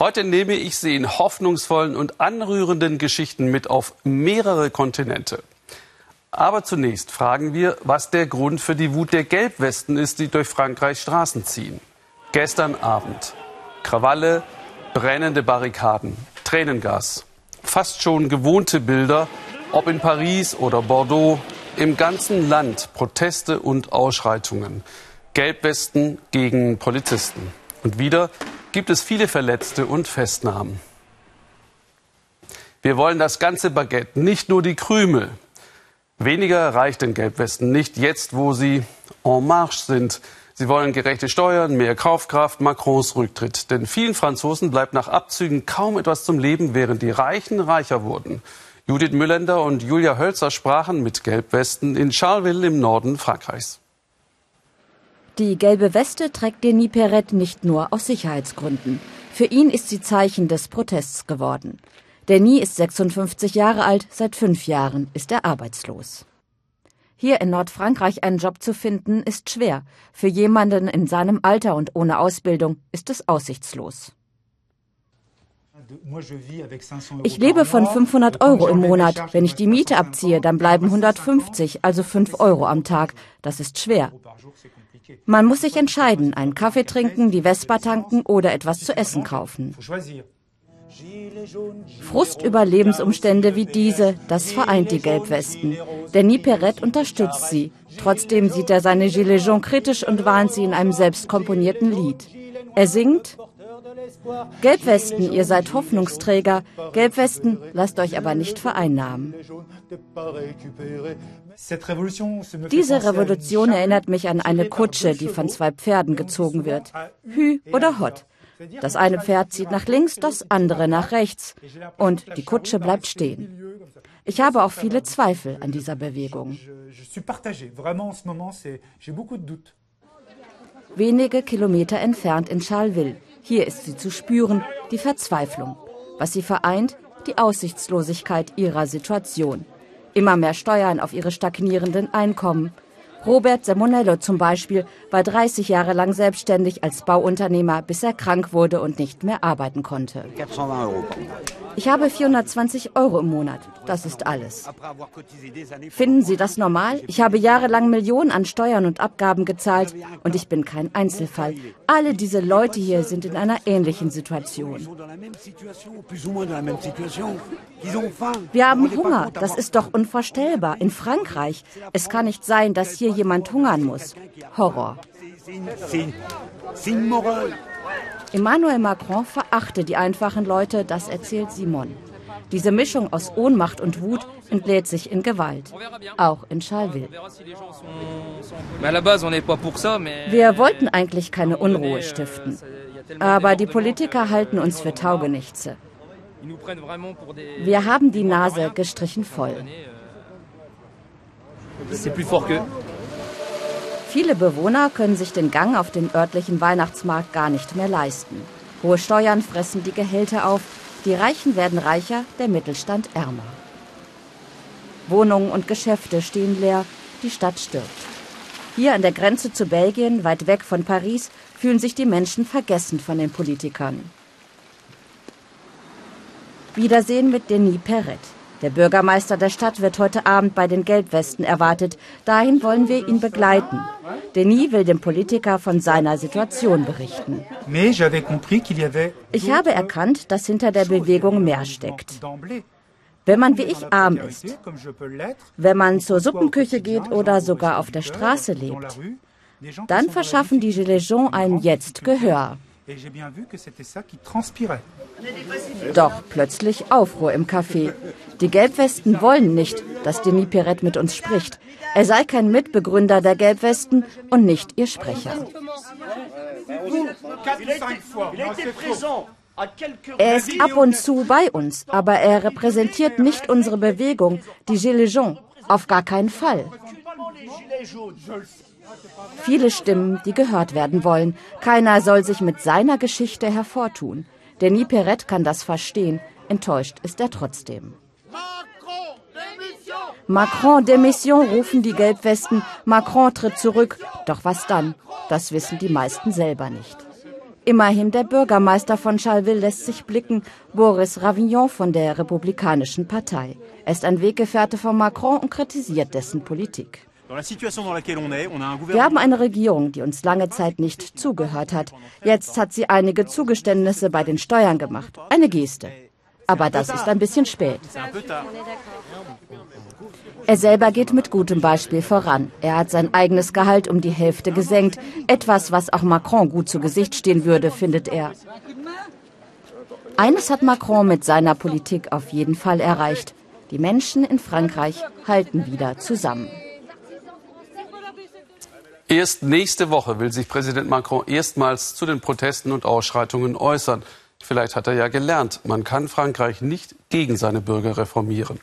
Heute nehme ich Sie in hoffnungsvollen und anrührenden Geschichten mit auf mehrere Kontinente. Aber zunächst fragen wir, was der Grund für die Wut der Gelbwesten ist, die durch Frankreichs Straßen ziehen. Gestern Abend. Krawalle, brennende Barrikaden, Tränengas. Fast schon gewohnte Bilder, ob in Paris oder Bordeaux, im ganzen Land Proteste und Ausschreitungen. Gelbwesten gegen Polizisten. Und wieder gibt es viele Verletzte und Festnahmen. Wir wollen das ganze Baguette, nicht nur die Krümel. Weniger reicht den Gelbwesten nicht jetzt, wo sie en marche sind. Sie wollen gerechte Steuern, mehr Kaufkraft, Macrons Rücktritt. Denn vielen Franzosen bleibt nach Abzügen kaum etwas zum Leben, während die Reichen reicher wurden. Judith Müllender und Julia Hölzer sprachen mit Gelbwesten in Charleville im Norden Frankreichs. Die gelbe Weste trägt Denis Perret nicht nur aus Sicherheitsgründen. Für ihn ist sie Zeichen des Protests geworden. Denis ist 56 Jahre alt, seit fünf Jahren ist er arbeitslos. Hier in Nordfrankreich einen Job zu finden, ist schwer. Für jemanden in seinem Alter und ohne Ausbildung ist es aussichtslos. Ich lebe von 500 Euro im Monat. Wenn ich die Miete abziehe, dann bleiben 150, also 5 Euro am Tag. Das ist schwer. Man muss sich entscheiden, einen Kaffee trinken, die Vespa tanken oder etwas zu essen kaufen. Frust über Lebensumstände wie diese, das vereint die Gelbwesten. Denis Perret unterstützt sie. Trotzdem sieht er seine Gilets jaunes kritisch und warnt sie in einem selbst komponierten Lied. Er singt, Gelbwesten, ihr seid Hoffnungsträger. Gelbwesten, lasst euch aber nicht vereinnahmen. Diese Revolution erinnert mich an eine Kutsche, die von zwei Pferden gezogen wird. Hü oder Hot. Das eine Pferd zieht nach links, das andere nach rechts. Und die Kutsche bleibt stehen. Ich habe auch viele Zweifel an dieser Bewegung. Wenige Kilometer entfernt in Charleville. Hier ist sie zu spüren, die Verzweiflung. Was sie vereint, die Aussichtslosigkeit ihrer Situation. Immer mehr Steuern auf ihre stagnierenden Einkommen. Robert Semonello zum Beispiel war 30 Jahre lang selbstständig als Bauunternehmer, bis er krank wurde und nicht mehr arbeiten konnte. Ich habe 420 Euro im Monat. Das ist alles. Finden Sie das normal? Ich habe jahrelang Millionen an Steuern und Abgaben gezahlt und ich bin kein Einzelfall. Alle diese Leute hier sind in einer ähnlichen Situation. Wir haben Hunger. Das ist doch unvorstellbar. In Frankreich. Es kann nicht sein, dass hier jemand hungern muss. Horror. Emmanuel Macron verachte die einfachen Leute, das erzählt Simon. Diese Mischung aus Ohnmacht und Wut entlädt sich in Gewalt, auch in Charleville. Wir wollten eigentlich keine Unruhe stiften, aber die Politiker halten uns für Taugenichtse. Wir haben die Nase gestrichen voll. Viele Bewohner können sich den Gang auf den örtlichen Weihnachtsmarkt gar nicht mehr leisten. Hohe Steuern fressen die Gehälter auf, die Reichen werden reicher, der Mittelstand ärmer. Wohnungen und Geschäfte stehen leer, die Stadt stirbt. Hier an der Grenze zu Belgien, weit weg von Paris, fühlen sich die Menschen vergessen von den Politikern. Wiedersehen mit Denis Perret. Der Bürgermeister der Stadt wird heute Abend bei den Gelbwesten erwartet. Dahin wollen wir ihn begleiten. Denis will dem Politiker von seiner Situation berichten. Ich habe erkannt, dass hinter der Bewegung mehr steckt. Wenn man wie ich arm ist, wenn man zur Suppenküche geht oder sogar auf der Straße lebt, dann verschaffen die Gilets jaunes einem jetzt Gehör. Doch plötzlich Aufruhr im Café. Die Gelbwesten wollen nicht, dass Denis Perret mit uns spricht. Er sei kein Mitbegründer der Gelbwesten und nicht ihr Sprecher. Er ist ab und zu bei uns, aber er repräsentiert nicht unsere Bewegung, die Gilets jaunes. Auf gar keinen Fall. Viele Stimmen, die gehört werden wollen. Keiner soll sich mit seiner Geschichte hervortun. Denis Perret kann das verstehen. Enttäuscht ist er trotzdem. Macron Demission rufen die Gelbwesten. Macron tritt zurück. Doch was dann? Das wissen die meisten selber nicht. Immerhin der Bürgermeister von Charleville lässt sich blicken, Boris Ravignon von der Republikanischen Partei. Er ist ein Weggefährte von Macron und kritisiert dessen Politik. Wir haben eine Regierung, die uns lange Zeit nicht zugehört hat. Jetzt hat sie einige Zugeständnisse bei den Steuern gemacht. Eine Geste. Aber das ist ein bisschen spät. Er selber geht mit gutem Beispiel voran. Er hat sein eigenes Gehalt um die Hälfte gesenkt. Etwas, was auch Macron gut zu Gesicht stehen würde, findet er. Eines hat Macron mit seiner Politik auf jeden Fall erreicht. Die Menschen in Frankreich halten wieder zusammen. Erst nächste Woche will sich Präsident Macron erstmals zu den Protesten und Ausschreitungen äußern. Vielleicht hat er ja gelernt, man kann Frankreich nicht gegen seine Bürger reformieren.